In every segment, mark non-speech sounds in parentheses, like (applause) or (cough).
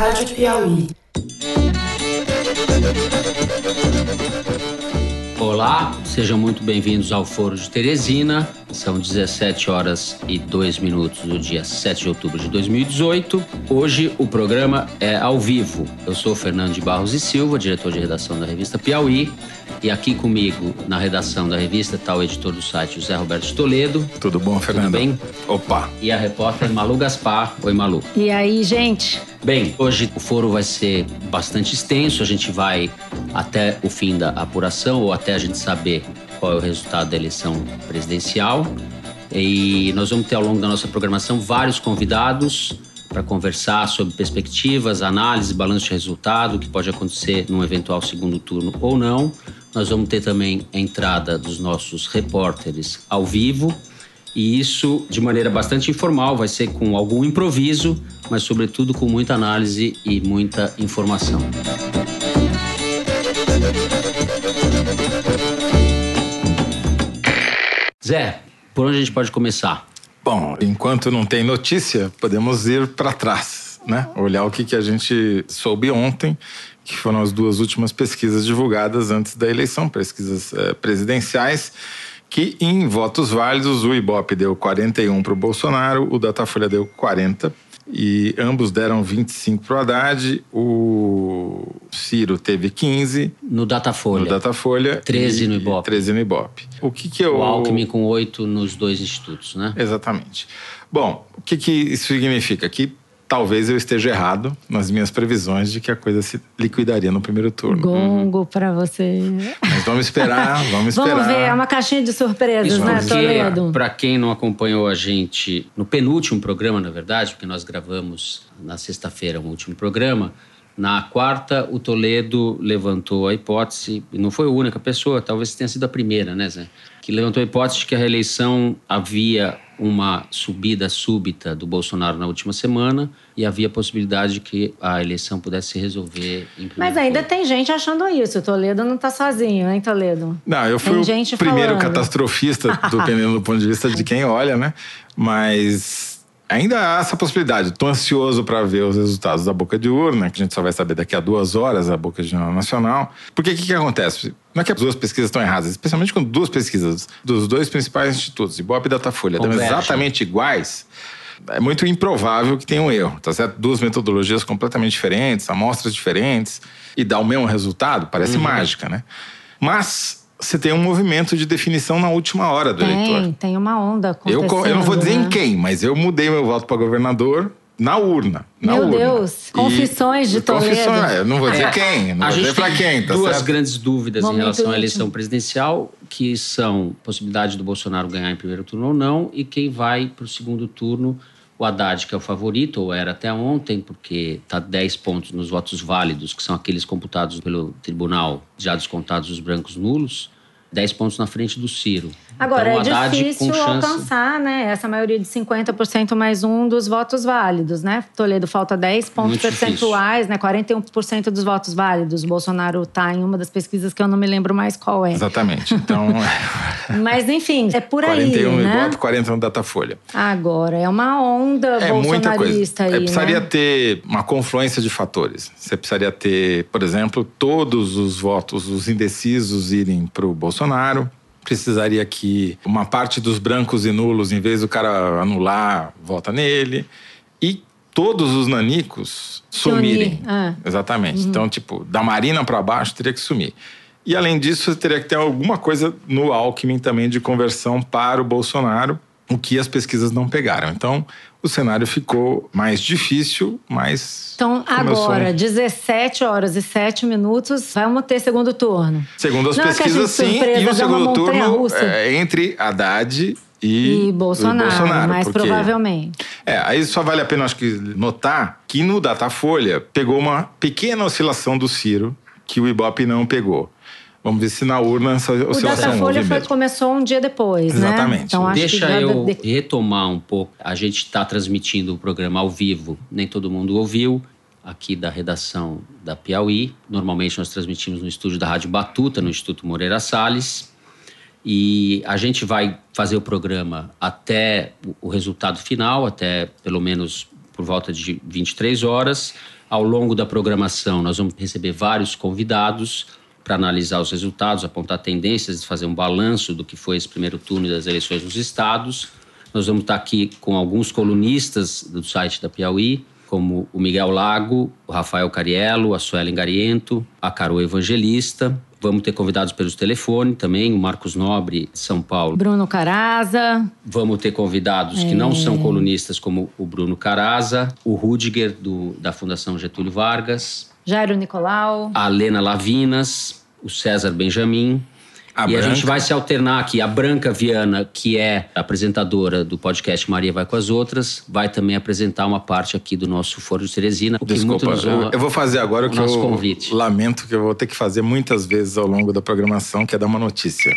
Rádio Piauí. Olá, sejam muito bem-vindos ao Foro de Teresina. São 17 horas e 2 minutos do dia 7 de outubro de 2018. Hoje o programa é ao vivo. Eu sou Fernando de Barros e Silva, diretor de redação da revista Piauí. E aqui comigo, na redação da revista, está o editor do site, José Roberto de Toledo. Tudo bom, Fernando? Tudo bem? Opa! E a repórter Malu Gaspar. Oi, Malu. E aí, gente? Bem, hoje o foro vai ser bastante extenso. A gente vai até o fim da apuração ou até a gente saber qual é o resultado da eleição presidencial. E nós vamos ter ao longo da nossa programação vários convidados para conversar sobre perspectivas, análise, balanço de resultado, que pode acontecer num eventual segundo turno ou não. Nós vamos ter também a entrada dos nossos repórteres ao vivo. E isso de maneira bastante informal, vai ser com algum improviso, mas sobretudo com muita análise e muita informação. Zé, por onde a gente pode começar? Bom, enquanto não tem notícia, podemos ir para trás, né? Olhar o que, que a gente soube ontem que foram as duas últimas pesquisas divulgadas antes da eleição, pesquisas eh, presidenciais, que em votos válidos o Ibope deu 41 para o Bolsonaro, o Datafolha deu 40 e ambos deram 25 para o Haddad, o Ciro teve 15. No Datafolha. No Datafolha. 13 no Ibope. 13 no Ibope. O que que eu... O Alckmin com 8 nos dois institutos, né? Exatamente. Bom, o que que isso significa? Que talvez eu esteja errado nas minhas previsões de que a coisa se liquidaria no primeiro turno. Gongo uhum. para você. Mas vamos esperar, (laughs) vamos esperar. Vamos ver, é uma caixinha de surpresas, Isso né, Toledo? Para quem não acompanhou a gente no penúltimo programa, na verdade, porque nós gravamos na sexta-feira um último programa, na quarta, o Toledo levantou a hipótese, e não foi a única pessoa, talvez tenha sido a primeira, né, Zé? Que levantou a hipótese de que a reeleição havia uma subida súbita do Bolsonaro na última semana e havia a possibilidade de que a eleição pudesse se resolver em Mas ainda tem gente achando isso. O Toledo não está sozinho, hein, Toledo? Não, eu fui tem o primeiro falando. catastrofista, dependendo do ponto de vista de quem olha, né? Mas Ainda há essa possibilidade. Estou ansioso para ver os resultados da boca de urna, que a gente só vai saber daqui a duas horas, a boca de urna nacional. Porque o que, que acontece? Não é que as duas pesquisas estão erradas, especialmente quando duas pesquisas dos dois principais institutos, Ibope e Datafolha, estão exatamente iguais. É muito improvável que tenha um erro, tá certo? Duas metodologias completamente diferentes, amostras diferentes, e dá o mesmo resultado, parece uhum. mágica, né? Mas você tem um movimento de definição na última hora do tem, eleitor. Tem uma onda acontecendo. Eu, eu não vou dizer né? em quem, mas eu mudei meu voto para governador na urna. Na Meu urna. Deus, confissões e, de Toledo. Confissões, eu não vou dizer é, quem, não vou dizer para quem. Tá duas certo? grandes dúvidas Momento em relação à eleição presidencial, que são possibilidade do Bolsonaro ganhar em primeiro turno ou não, e quem vai para o segundo turno. O Haddad, que é o favorito, ou era até ontem, porque está 10 pontos nos votos válidos, que são aqueles computados pelo tribunal, já descontados os brancos nulos, 10 pontos na frente do Ciro. Agora, então, é difícil chance... alcançar né, essa maioria de 50% mais um dos votos válidos, né? Toledo falta 10 pontos Muito percentuais, difícil. né? 41% dos votos válidos. O Bolsonaro está em uma das pesquisas que eu não me lembro mais qual é. Exatamente. Então. (laughs) Mas, enfim, é por 41 aí. 41 né? Ibope, 40 no Datafolha. Agora, é uma onda é bolsonarista muita coisa. aí. É, precisaria né? ter uma confluência de fatores. Você precisaria ter, por exemplo, todos os votos, os indecisos irem para o Bolsonaro precisaria que uma parte dos brancos e nulos, em vez do cara anular, vota nele. E todos os nanicos sumirem. Ah. Exatamente. Uhum. Então, tipo, da Marina para baixo teria que sumir. E além disso, teria que ter alguma coisa no Alckmin também de conversão para o Bolsonaro, o que as pesquisas não pegaram. Então, o cenário ficou mais difícil, mas. Então, agora, 17 horas e 7 minutos, vamos ter segundo turno. Segundo as Não pesquisas, sim. E o segundo turno é entre Haddad e, e Bolsonaro, Bolsonaro, mais porque, provavelmente. É, aí só vale a pena, acho que, notar que no Datafolha pegou uma pequena oscilação do Ciro que o Ibope não pegou. Vamos ver se na urna essa oscilação O Datafolha foi, começou um dia depois, né? Exatamente. né? Então, Deixa eu de... retomar um pouco. A gente está transmitindo o programa ao vivo. Nem todo mundo ouviu. Aqui da redação da Piauí. Normalmente nós transmitimos no estúdio da Rádio Batuta, no Instituto Moreira Salles. E a gente vai fazer o programa até o resultado final, até pelo menos por volta de 23 horas. Ao longo da programação, nós vamos receber vários convidados para analisar os resultados, apontar tendências e fazer um balanço do que foi esse primeiro turno das eleições nos estados. Nós vamos estar aqui com alguns colunistas do site da Piauí, como o Miguel Lago, o Rafael Cariello, a Suelen Gariento, a Carol Evangelista. Vamos ter convidados pelos telefone também, o Marcos Nobre, de São Paulo. Bruno Caraza. Vamos ter convidados é. que não são é. colunistas, como o Bruno Caraza, o Rudiger, do, da Fundação Getúlio Vargas. Jairo Nicolau. A Lena Lavinas, o César Benjamin. A e Branca. a gente vai se alternar aqui. A Branca Viana, que é apresentadora do podcast Maria Vai com as Outras, vai também apresentar uma parte aqui do nosso Foro de Teresina. Desculpa, eu vou fazer agora o que eu convite. lamento que eu vou ter que fazer muitas vezes ao longo da programação, que é dar uma notícia.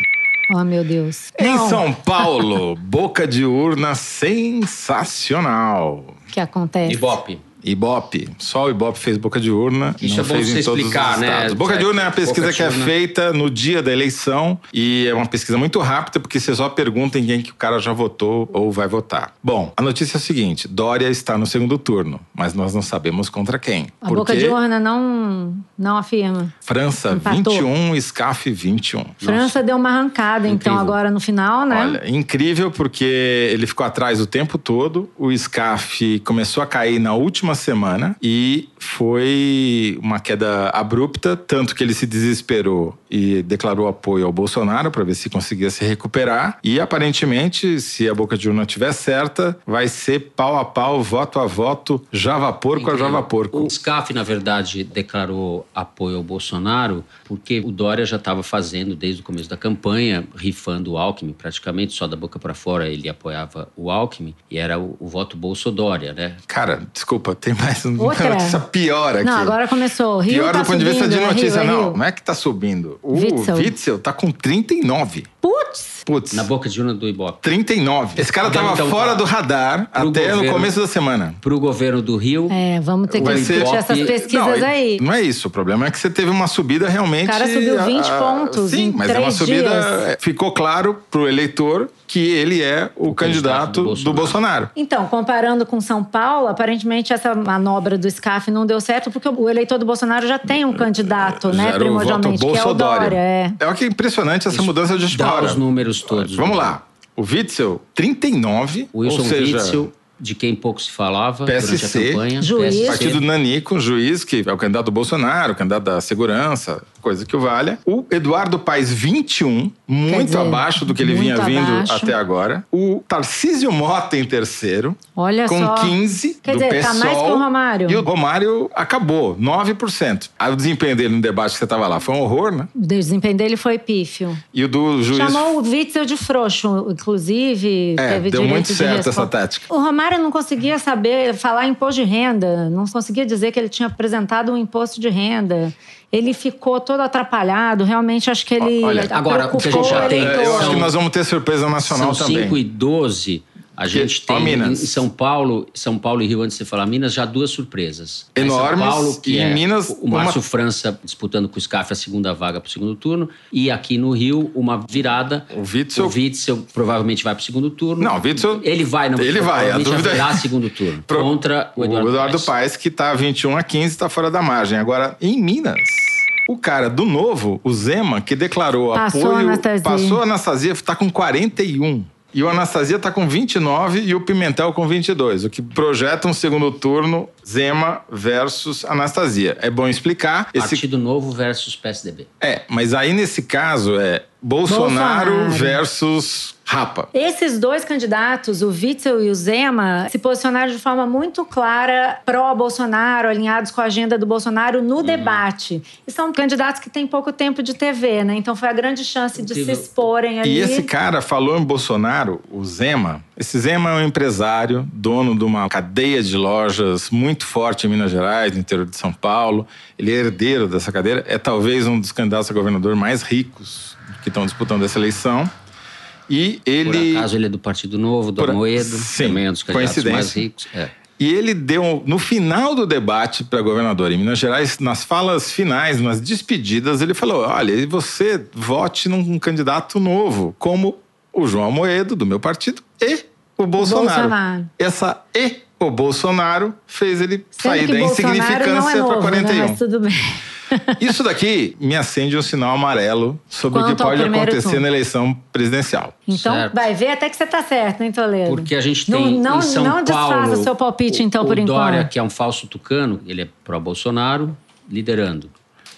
Oh, meu Deus. Em Não. São (laughs) Paulo, boca de urna sensacional. O que acontece? Ibope. Ibope. Só o Ibope fez boca de urna. Isso não é bom fez você em todos explicar, né? Boca de urna é uma pesquisa que é feita no dia da eleição e é uma pesquisa muito rápida porque você só pergunta em quem que o cara já votou ou vai votar. Bom, a notícia é a seguinte: Dória está no segundo turno, mas nós não sabemos contra quem. A boca de urna não, não afirma. França Empatou. 21, SCAF 21. França Nossa. deu uma arrancada, então, incrível. então, agora no final, né? Olha, incrível porque ele ficou atrás o tempo todo. O SCAF começou a cair na última semana e foi uma queda abrupta, tanto que ele se desesperou e declarou apoio ao Bolsonaro para ver se conseguia se recuperar. E aparentemente, se a boca de urna estiver certa, vai ser pau a pau, voto a voto, Java Porco a Java Porco. O SCAF, na verdade, declarou apoio ao Bolsonaro porque o Dória já estava fazendo desde o começo da campanha, rifando o Alckmin, praticamente só da boca para fora ele apoiava o Alckmin e era o, o voto Bolsodória, né? Cara, desculpa, tem mais uma (laughs) notícia pior aqui. Não, agora começou. Rio pior tá do ponto subindo, de vista de né? notícia, Rio, não. Rio. Não é que tá subindo. O Witzel, Witzel tá com 39. Putz! Putz. Na boca de urna do Ibope. 39. Esse cara tava então, fora do radar até governo, no começo da semana. Pro governo do Rio. É, vamos ter que discutir essas pesquisas não, aí. Não é isso. O problema é que você teve uma subida realmente. O cara subiu 20 a, pontos. Sim, mas é uma subida. Dias. Ficou claro pro eleitor que ele é o, o candidato, do Bolsonaro. do Bolsonaro. Então, comparando com São Paulo, aparentemente essa manobra do SCAF não deu certo, porque o eleitor do Bolsonaro já tem um candidato, né, primordialmente, que é o Dória. É, é o que é impressionante essa Isso mudança de Dá os números todos. Vamos lá. O Witzel, 39. Wilson ou seja, Witzel, de quem pouco se falava PSC, durante a campanha. Juiz. PSC. Partido Nanico, juiz, que é o candidato do Bolsonaro, o candidato da segurança, coisa que o valha. O Eduardo Paes, 21, muito dizer, abaixo do que ele vinha vindo abaixo. até agora. O Tarcísio Mota em terceiro. Olha com só. 15 Quer do dizer, PSOL. tá mais que o Romário. E o Romário acabou, 9%. Aí o desempenho dele no debate que você estava lá foi um horror, né? O desempenho dele foi pífio. E o do juiz... Chamou o Witzel de frouxo, inclusive. É, teve deu muito de certo essa tática. O Romário não conseguia saber falar imposto de renda, não conseguia dizer que ele tinha apresentado um imposto de renda ele ficou todo atrapalhado. Realmente, acho que ele. Olha, agora, o que a gente já tem. Eu acho que nós vamos ter surpresa nacional são também. São 5 e 12 a gente que, tem em São Paulo, São Paulo e Rio, antes de você falar Minas, já duas surpresas. Enormes. São Paulo, que e é em Minas, o Márcio uma... França disputando com o SCAF a segunda vaga para o segundo turno. E aqui no Rio, uma virada. O Witzel. O Witzel provavelmente vai para o segundo turno. Não, o Witzel. Ele vai, não Ele vai. A dúvida é. (laughs) segundo turno. Pro... Contra o Eduardo, o Eduardo Paes. Paes, que está 21 a 15, está fora da margem. Agora, em Minas. O cara do novo, o Zema, que declarou passou apoio. A Anastasia. Passou a Anastasia, está com 41. E o Anastasia está com 29 e o Pimentel com 22, o que projeta um segundo turno Zema versus Anastasia. É bom explicar. Esse... Partido Novo versus PSDB. É, mas aí nesse caso é Bolsonaro, Bolsonaro. versus Rapa. Esses dois candidatos, o Witzel e o Zema, se posicionaram de forma muito clara pró-Bolsonaro, alinhados com a agenda do Bolsonaro no uhum. debate. E são candidatos que têm pouco tempo de TV, né? Então foi a grande chance de se exporem ali. E esse cara falou em Bolsonaro, o Zema. Esse Zema é um empresário, dono de uma cadeia de lojas muito forte em Minas Gerais, no interior de São Paulo. Ele é herdeiro dessa cadeira, é talvez um dos candidatos a governador mais ricos que estão disputando essa eleição. E ele. Por acaso ele é do Partido Novo, do Por... Amoedo, Sim, também é um dos candidatos mais ricos. É. E ele deu, no final do debate para governador em Minas Gerais, nas falas finais, nas despedidas, ele falou: olha, você vote num candidato novo, como o João Amoedo, do meu partido, e o Bolsonaro. Bolsonaro. Essa e o Bolsonaro fez ele Sendo sair da insignificância é para 41. Né? Mas tudo bem. Isso daqui me acende um sinal amarelo sobre Quanto o que pode acontecer turno. na eleição presidencial. Então, certo. vai ver até que você está certo, hein, Toledo? Porque a gente tem não, não, em São não Paulo... Não o seu palpite, então, o, por o enquanto. Dória, que é um falso tucano, ele é pró-Bolsonaro, liderando.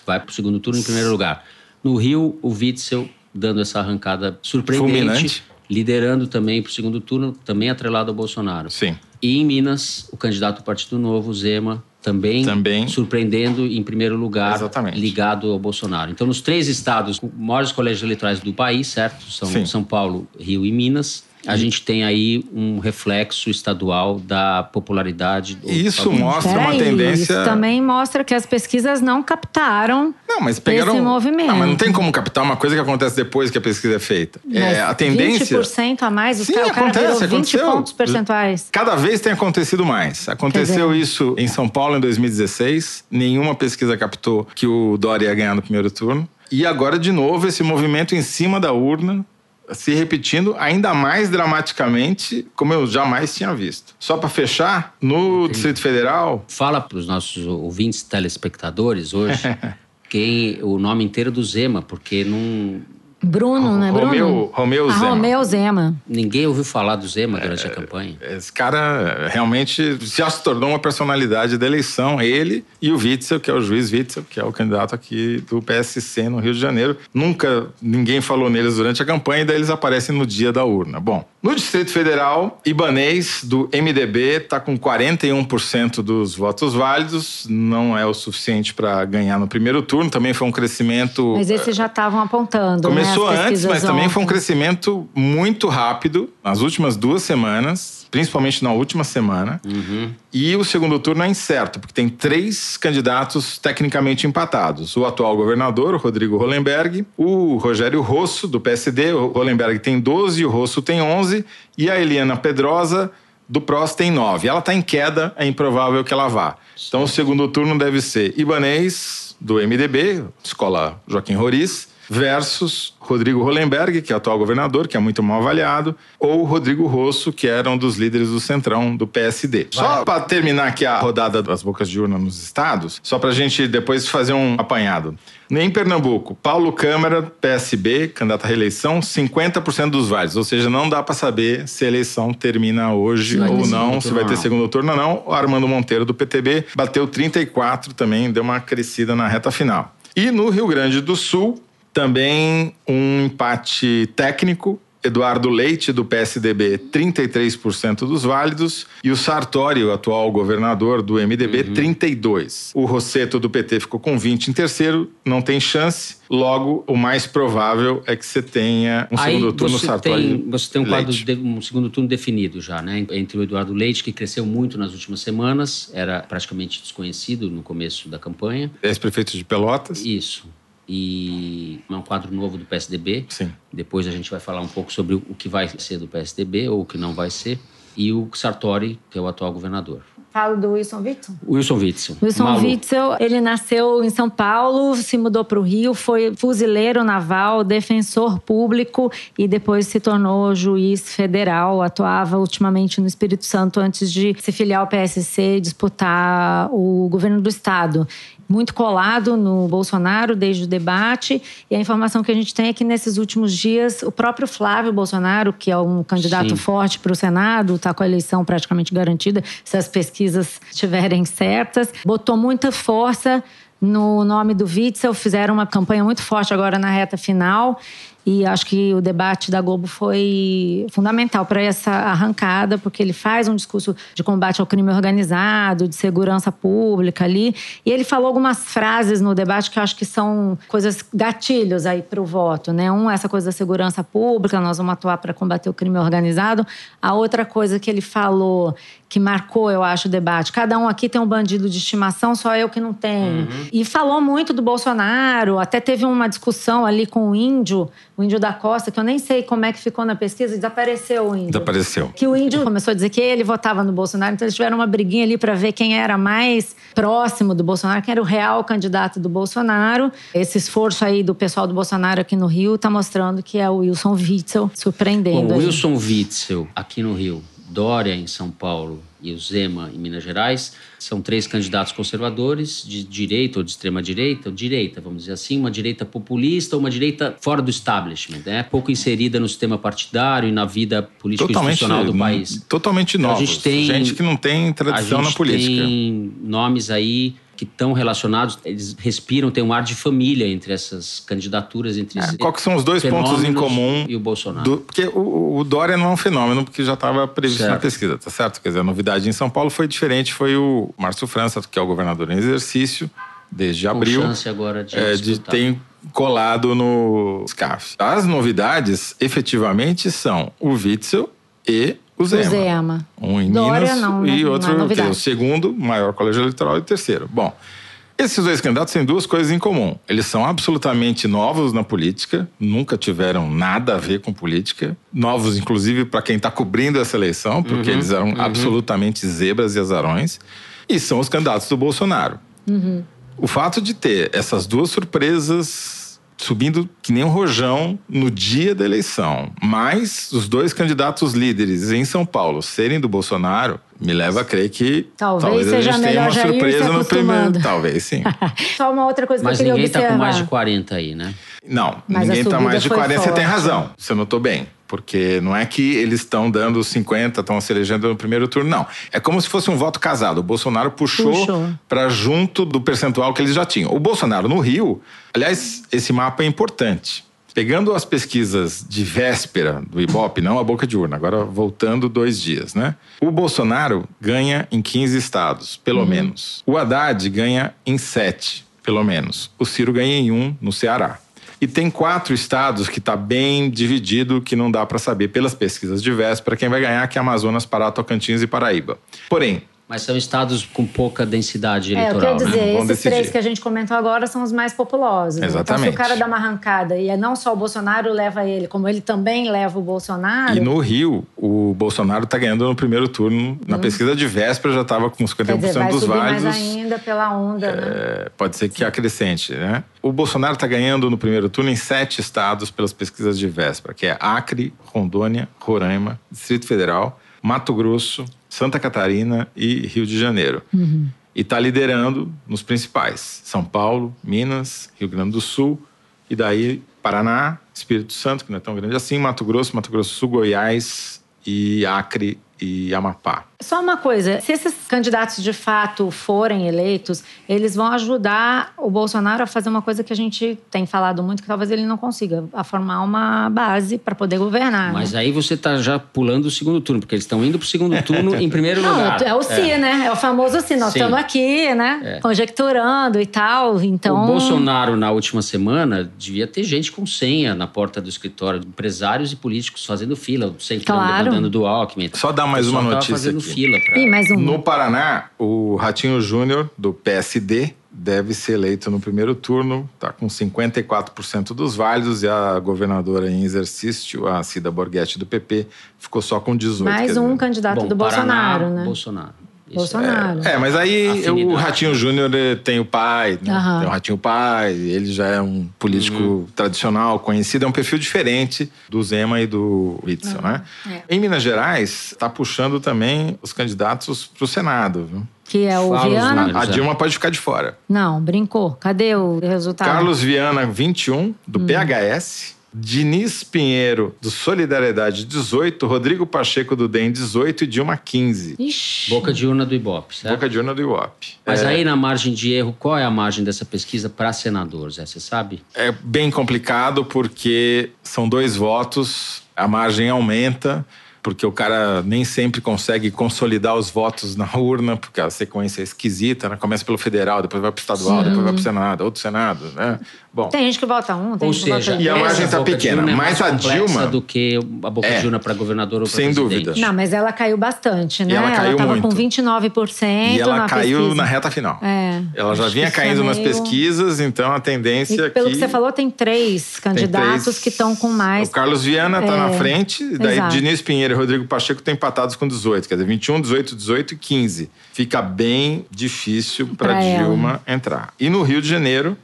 Vai para o segundo turno em primeiro lugar. No Rio, o Witzel dando essa arrancada surpreendente. Fulminante. Liderando também para o segundo turno, também atrelado ao Bolsonaro. Sim. E em Minas, o candidato do Partido Novo, Zema, também, também, surpreendendo em primeiro lugar, Exatamente. ligado ao Bolsonaro. Então, nos três estados com maiores colégios eleitorais do país, certo? São Sim. São Paulo, Rio e Minas a gente tem aí um reflexo estadual da popularidade. Do isso mostra uma tendência. Isso também mostra que as pesquisas não captaram não, mas pegaram... esse movimento. Não, mas não tem como captar uma coisa que acontece depois que a pesquisa é feita. é, a tendência. 20% a mais, os Sim, cara, acontece, o cara 20 aconteceu. pontos percentuais. Cada vez tem acontecido mais. Aconteceu dizer... isso em São Paulo em 2016. Nenhuma pesquisa captou que o Dória ia ganhar no primeiro turno. E agora, de novo, esse movimento em cima da urna se repetindo ainda mais dramaticamente, como eu jamais tinha visto. Só para fechar, no Distrito Federal. Fala para os nossos ouvintes telespectadores hoje (laughs) quem o nome inteiro do Zema, porque não Bruno, né? Bruno? Romeu, Romeu Zema. Romeu Zema. Ninguém ouviu falar do Zema durante é, a campanha. Esse cara realmente já se tornou uma personalidade da eleição. Ele e o Witzel, que é o juiz Witzel, que é o candidato aqui do PSC no Rio de Janeiro. Nunca ninguém falou neles durante a campanha e daí eles aparecem no dia da urna. Bom, no Distrito Federal, Ibanês, do MDB, está com 41% dos votos válidos. Não é o suficiente para ganhar no primeiro turno. Também foi um crescimento... Mas esses já estavam apontando, né? Começou antes, mas também foi um crescimento muito rápido nas últimas duas semanas, principalmente na última semana. Uhum. E o segundo turno é incerto, porque tem três candidatos tecnicamente empatados: o atual governador, o Rodrigo Hollenberg, o Rogério Rosso, do PSD. O Hollenberg tem 12, o Rosso tem 11, e a Eliana Pedrosa. Do PROS tem 9. Ela está em queda, é improvável que ela vá. Então, o segundo turno deve ser Ibanês, do MDB, Escola Joaquim Roriz, versus Rodrigo Hollenberg, que é atual governador, que é muito mal avaliado, ou Rodrigo Rosso, que era um dos líderes do Centrão, do PSD. Vai. Só para terminar aqui a rodada das bocas de urna nos estados, só para a gente depois fazer um apanhado. Em Pernambuco, Paulo Câmara, PSB, candidato à reeleição, 50% dos válidos. Ou seja, não dá para saber se a eleição termina hoje ou não, se vai ter segundo turno ou não. O Armando Monteiro, do PTB, bateu 34 também, deu uma crescida na reta final. E no Rio Grande do Sul, também um empate técnico. Eduardo Leite, do PSDB, 33% dos válidos. E o Sartori, o atual governador do MDB, uhum. 32%. O Rosseto, do PT, ficou com 20% em terceiro. Não tem chance. Logo, o mais provável é que você tenha um Aí segundo turno você Sartori. Tem, você tem um quadro de um segundo turno definido já, né? Entre o Eduardo Leite, que cresceu muito nas últimas semanas, era praticamente desconhecido no começo da campanha. Ex-prefeito de Pelotas. Isso e é um quadro novo do PSDB. Sim. Depois a gente vai falar um pouco sobre o que vai ser do PSDB ou o que não vai ser. E o Sartori, que é o atual governador. Falo do Wilson Witzel? Wilson Witzel. Wilson Malu. Witzel, ele nasceu em São Paulo, se mudou para o Rio, foi fuzileiro naval, defensor público e depois se tornou juiz federal. Atuava ultimamente no Espírito Santo antes de se filiar ao PSC e disputar o governo do estado muito colado no Bolsonaro desde o debate. E a informação que a gente tem é que nesses últimos dias o próprio Flávio Bolsonaro, que é um candidato Sim. forte para o Senado, está com a eleição praticamente garantida, se as pesquisas estiverem certas, botou muita força no nome do Witzel, fizeram uma campanha muito forte agora na reta final. E acho que o debate da Globo foi fundamental para essa arrancada, porque ele faz um discurso de combate ao crime organizado, de segurança pública ali. E ele falou algumas frases no debate que eu acho que são coisas gatilhos aí para o voto, né? Um, essa coisa da segurança pública, nós vamos atuar para combater o crime organizado. A outra coisa que ele falou que marcou, eu acho, o debate. Cada um aqui tem um bandido de estimação, só eu que não tenho. Uhum. E falou muito do Bolsonaro, até teve uma discussão ali com o índio, o índio da Costa, que eu nem sei como é que ficou na pesquisa, desapareceu o índio. Desapareceu. Que o índio começou a dizer que ele votava no Bolsonaro, então eles tiveram uma briguinha ali para ver quem era mais próximo do Bolsonaro, quem era o real candidato do Bolsonaro. Esse esforço aí do pessoal do Bolsonaro aqui no Rio está mostrando que é o Wilson Witzel surpreendendo. o Wilson Witzel aqui no Rio Dória em São Paulo e o Zema em Minas Gerais. São três candidatos conservadores, de direita ou de extrema direita, ou direita, vamos dizer assim, uma direita populista, uma direita fora do establishment, né? pouco inserida no sistema partidário e na vida política institucional do país. Totalmente novos. Então, a gente, tem, gente que não tem tradição na política. Tem nomes aí que estão relacionados, eles respiram, tem um ar de família entre essas candidaturas, entre é, Quais são os dois pontos em comum? E o Bolsonaro. Do, porque o, o, Dória não é um fenômeno, porque já estava previsto certo. na pesquisa, tá certo? Quer dizer, a novidade em São Paulo foi diferente, foi o Márcio França, que é o governador em exercício, desde Com abril. chance agora de, é, de tem colado no SCAF. As novidades, efetivamente, são o Witzel e o Zema. O Zema. Um em Dória, Minas não, e outro, que é o segundo maior colégio eleitoral e o terceiro. Bom, esses dois candidatos têm duas coisas em comum. Eles são absolutamente novos na política, nunca tiveram nada a ver com política. Novos, inclusive, para quem está cobrindo essa eleição, porque uhum, eles eram uhum. absolutamente zebras e azarões. E são os candidatos do Bolsonaro. Uhum. O fato de ter essas duas surpresas subindo que nem um rojão no dia da eleição. Mas os dois candidatos líderes em São Paulo serem do Bolsonaro me leva a crer que talvez, talvez seja a gente tenha uma surpresa no primeiro. Talvez sim. (laughs) Só uma outra coisa Mas que eu queria ninguém tá com mais de 40 aí, né? Não, Mas ninguém tá mais de 40. Forte. Você tem razão. Você notou bem. Porque não é que eles estão dando 50, estão se elegendo no primeiro turno, não. É como se fosse um voto casado. O Bolsonaro puxou, puxou. para junto do percentual que eles já tinham. O Bolsonaro no Rio, aliás, esse mapa é importante. Pegando as pesquisas de véspera do Ibope, não a boca de urna, agora voltando dois dias, né? O Bolsonaro ganha em 15 estados, pelo uhum. menos. O Haddad ganha em 7, pelo menos. O Ciro ganha em um no Ceará. E tem quatro estados que está bem dividido, que não dá para saber pelas pesquisas de véspera quem vai ganhar, que é Amazonas, Pará, Tocantins e Paraíba. Porém, mas são estados com pouca densidade eleitoral. É, eu quero dizer, né? esses decidir. três que a gente comentou agora são os mais populosos. Exatamente. Então, se o cara dá uma arrancada e é não só o Bolsonaro leva ele, como ele também leva o Bolsonaro. E no Rio, o Bolsonaro está ganhando no primeiro turno. Na hum. pesquisa de véspera já estava com 51% quer dizer, vai dos subir válidos. mais ainda pela onda, é, né? Pode ser que acrescente, né? O Bolsonaro está ganhando no primeiro turno em sete estados pelas pesquisas de véspera, que é Acre, Rondônia, Roraima, Distrito Federal, Mato Grosso, Santa Catarina e Rio de Janeiro. Uhum. E está liderando nos principais: São Paulo, Minas, Rio Grande do Sul, e daí Paraná, Espírito Santo, que não é tão grande assim, Mato Grosso, Mato Grosso do Sul, Goiás e Acre e Amapá. Só uma coisa, se esses candidatos de fato forem eleitos, eles vão ajudar o Bolsonaro a fazer uma coisa que a gente tem falado muito, que talvez ele não consiga, a formar uma base para poder governar. Mas né? aí você está já pulando o segundo turno, porque eles estão indo para o segundo turno em primeiro não, lugar. É o si, é. né? É o famoso si. Nós estamos aqui, né? É. Conjecturando e tal. Então. O Bolsonaro, na última semana, devia ter gente com senha na porta do escritório, empresários e políticos fazendo fila, o Centrão claro. levantando do Alckmin. Só dar mais uma notícia aqui fila para. Ih, mais um. No Paraná, o Ratinho Júnior, do PSD, deve ser eleito no primeiro turno, está com 54% dos válidos, e a governadora em exercício, a Cida Borghetti, do PP, ficou só com 18%. Mais um candidato Bom, do Bolsonaro, Paraná, né? Bolsonaro. Bolsonaro. É, é, mas aí Afinidade. o Ratinho Júnior tem o pai, né? uhum. tem o Ratinho Pai, ele já é um político uhum. tradicional, conhecido, é um perfil diferente do Zema e do Witzel, uhum. né? É. Em Minas Gerais, está puxando também os candidatos para o Senado, viu? Que é o Fala Viana. A Dilma pode ficar de fora. Não, brincou. Cadê o resultado? Carlos Viana, 21, do hum. PHS. Diniz Pinheiro, do Solidariedade, 18. Rodrigo Pacheco, do DEM, 18. E Dilma, 15. Ixi. Boca de urna do Ibope, certo? Boca de urna do Ibope. Mas é... aí, na margem de erro, qual é a margem dessa pesquisa para senador, Zé? Você sabe? É bem complicado porque são dois votos, a margem aumenta porque o cara nem sempre consegue consolidar os votos na urna, porque a sequência é esquisita, né? Começa pelo federal, depois vai para o estadual, Sim. depois vai para o Senado, outro Senado, né? Bom. Tem gente que vota um, tem Ou gente seja, que vota E a margem está pequena, é mas a Dilma do que a boca é, de urna para governador ou Sem dúvida. Não, mas ela caiu bastante, né? E ela caiu ela tava muito. com 29% E ela caiu pesquisa. na reta final. É. Ela já vinha caindo nas meio... pesquisas, então a tendência e pelo que... que você falou, tem três candidatos três... que estão com mais. O Carlos Viana está é... na frente, daí Exato. Diniz Pinheiro e Rodrigo Pacheco estão empatados com 18, quer dizer, 21, 18, 18 e 15. Fica bem difícil para Dilma entrar. E no Rio de Janeiro,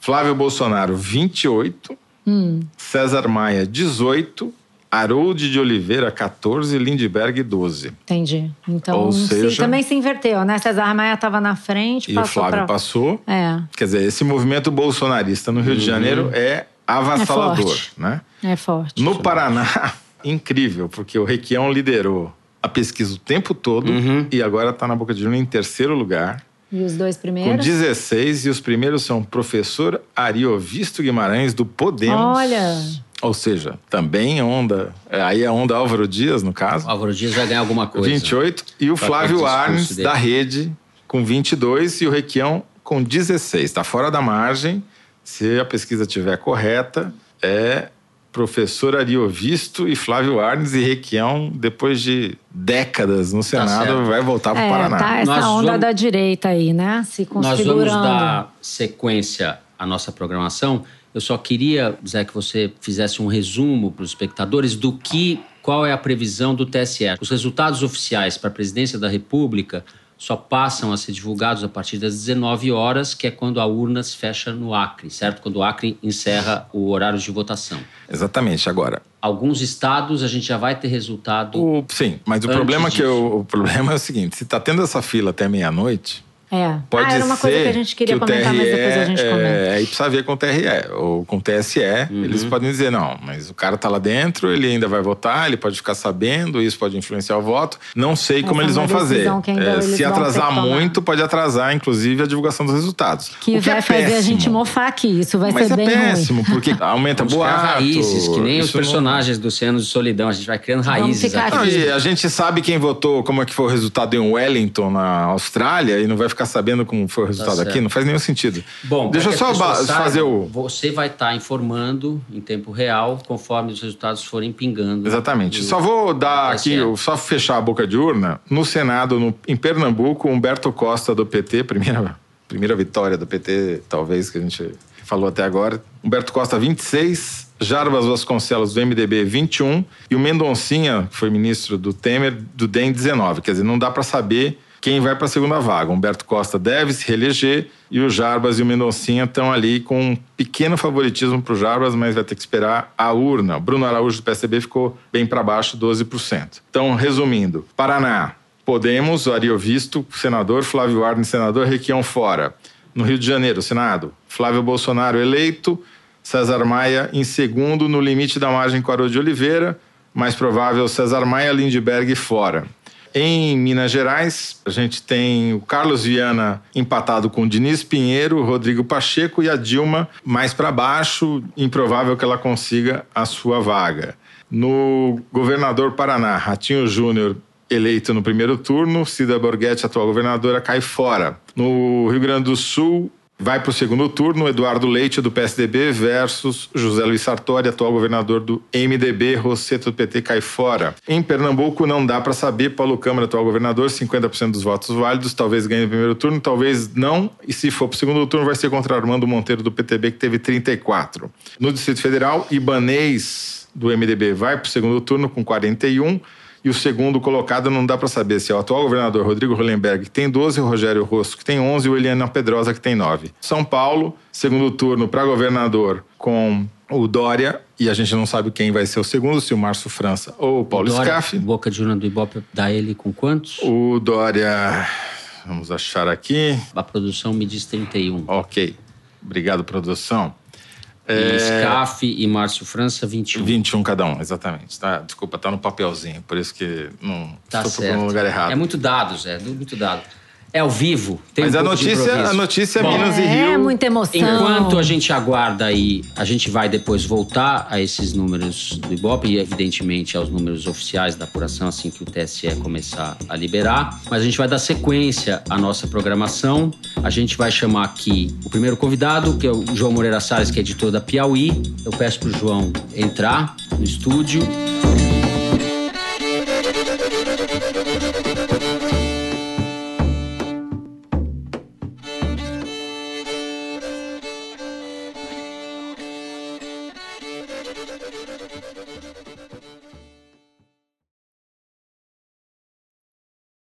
Flávio Bolsonaro, 28. Hum. César Maia, 18. Harold de Oliveira, 14, Lindbergh, 12. Entendi. Então, Ou seja, se, também se inverteu, né? Cesar Maia estava na frente, e passou o Flávio pra... passou. É. Quer dizer, esse movimento bolsonarista no Rio uhum. de Janeiro é avassalador, é né? É forte. No Paraná, incrível, porque o Requião liderou a pesquisa o tempo todo uhum. e agora está na boca de urna em terceiro lugar. E os dois primeiros? Com 16, e os primeiros são professor Ariovisto Guimarães, do Podemos. Olha! Ou seja, também onda. É, aí é onda Álvaro Dias, no caso. Álvaro Dias vai ganhar alguma coisa. 28. E o Flávio Arnes, da Rede, com 22. E o Requião, com 16. Está fora da margem. Se a pesquisa estiver correta, é professor Ariovisto e Flávio Arnes e Requião, depois de décadas no tá Senado, tá vai voltar para o é, Paraná. Tá essa Nós onda vamos... da direita aí, né? Se configurando. Nós vamos dar sequência à nossa programação. Eu só queria, Zé, que você fizesse um resumo para os espectadores do que, qual é a previsão do TSE. Os resultados oficiais para a presidência da República só passam a ser divulgados a partir das 19 horas, que é quando a urna se fecha no Acre, certo? Quando o Acre encerra o horário de votação. Exatamente. Agora, alguns estados a gente já vai ter resultado. O, sim, mas o problema disso. que eu, o problema é o seguinte: se está tendo essa fila até meia-noite, é. Pode ah, era uma coisa que a gente queria comentar, TRE, mas depois a gente comenta. É, aí precisa ver com o TRE ou com o TSE. Uhum. Eles podem dizer, não, mas o cara está lá dentro, ele ainda vai votar, ele pode ficar sabendo, isso pode influenciar o voto. Não sei como Essa eles é vão fazer. É, se atrasar muito, pode atrasar, inclusive, a divulgação dos resultados. Que, que vai é fazer a gente mofar aqui. Isso vai mas ser é bem péssimo, ruim. porque (laughs) aumenta boato. raízes, que nem os personagens não... do Oceano de Solidão. A gente vai criando raízes aqui. Não, a gente sabe quem votou, como é que foi o resultado em Wellington, na Austrália, e não vai ficar sabendo como foi o resultado tá aqui, não faz nenhum sentido. Bom, deixa eu só fazer o. Você vai estar tá informando em tempo real conforme os resultados forem pingando. Exatamente. Só vou dar aqui, só fechar a boca de urna. No Senado, no, em Pernambuco, Humberto Costa do PT, primeira, primeira vitória do PT, talvez, que a gente falou até agora. Humberto Costa, 26. Jarbas Vasconcelos, do MDB, 21. E o Mendoncinha, que foi ministro do Temer, do DEM, 19. Quer dizer, não dá para saber quem vai para a segunda vaga. Humberto Costa deve se reeleger e o Jarbas e o Mendoncinha estão ali com um pequeno favoritismo para o Jarbas, mas vai ter que esperar a urna. Bruno Araújo do PSDB ficou bem para baixo, 12%. Então, resumindo, Paraná, Podemos, Ariovisto, senador, Flávio Arnes, senador, Requião fora. No Rio de Janeiro, Senado, Flávio Bolsonaro eleito, César Maia em segundo, no limite da margem com Haroldo de Oliveira, mais provável César Maia, Lindbergh fora. Em Minas Gerais, a gente tem o Carlos Viana empatado com o Diniz Pinheiro, Rodrigo Pacheco e a Dilma mais para baixo, improvável que ela consiga a sua vaga. No governador Paraná, Ratinho Júnior eleito no primeiro turno, Cida Borghetti, atual governadora, cai fora. No Rio Grande do Sul, Vai para o segundo turno Eduardo Leite, do PSDB, versus José Luiz Sartori, atual governador do MDB. Rosseto do PT cai fora. Em Pernambuco, não dá para saber. Paulo Câmara, atual governador, 50% dos votos válidos. Talvez ganhe no primeiro turno, talvez não. E se for para o segundo turno, vai ser contra Armando Monteiro, do PTB, que teve 34%. No Distrito Federal, Ibanês, do MDB, vai para o segundo turno com 41%. E o segundo colocado não dá para saber se é o atual governador Rodrigo Hollenberg, que tem 12, o Rogério Rosso, que tem 11, e o Eliana Pedrosa, que tem 9. São Paulo, segundo turno para governador com o Dória, e a gente não sabe quem vai ser o segundo, se o Márcio França ou o Paulo Dória, Scaff. Boca de urna do Ibope dá ele com quantos? O Dória, vamos achar aqui. A produção me diz 31. Ok. Obrigado, produção. É... SCAF e Márcio França, 21. 21 cada um, exatamente. Tá? Desculpa, tá no papelzinho, por isso que não tá estou certo. no lugar errado. É muito dados, é muito dado. É ao vivo. Tem Mas um a, notícia, a notícia é Bom, Minas é, e Rio. É muita emoção. Enquanto a gente aguarda aí, a gente vai depois voltar a esses números do Ibope e, evidentemente, aos números oficiais da apuração assim que o TSE começar a liberar. Mas a gente vai dar sequência à nossa programação. A gente vai chamar aqui o primeiro convidado, que é o João Moreira Salles, que é editor da Piauí. Eu peço para o João entrar no estúdio.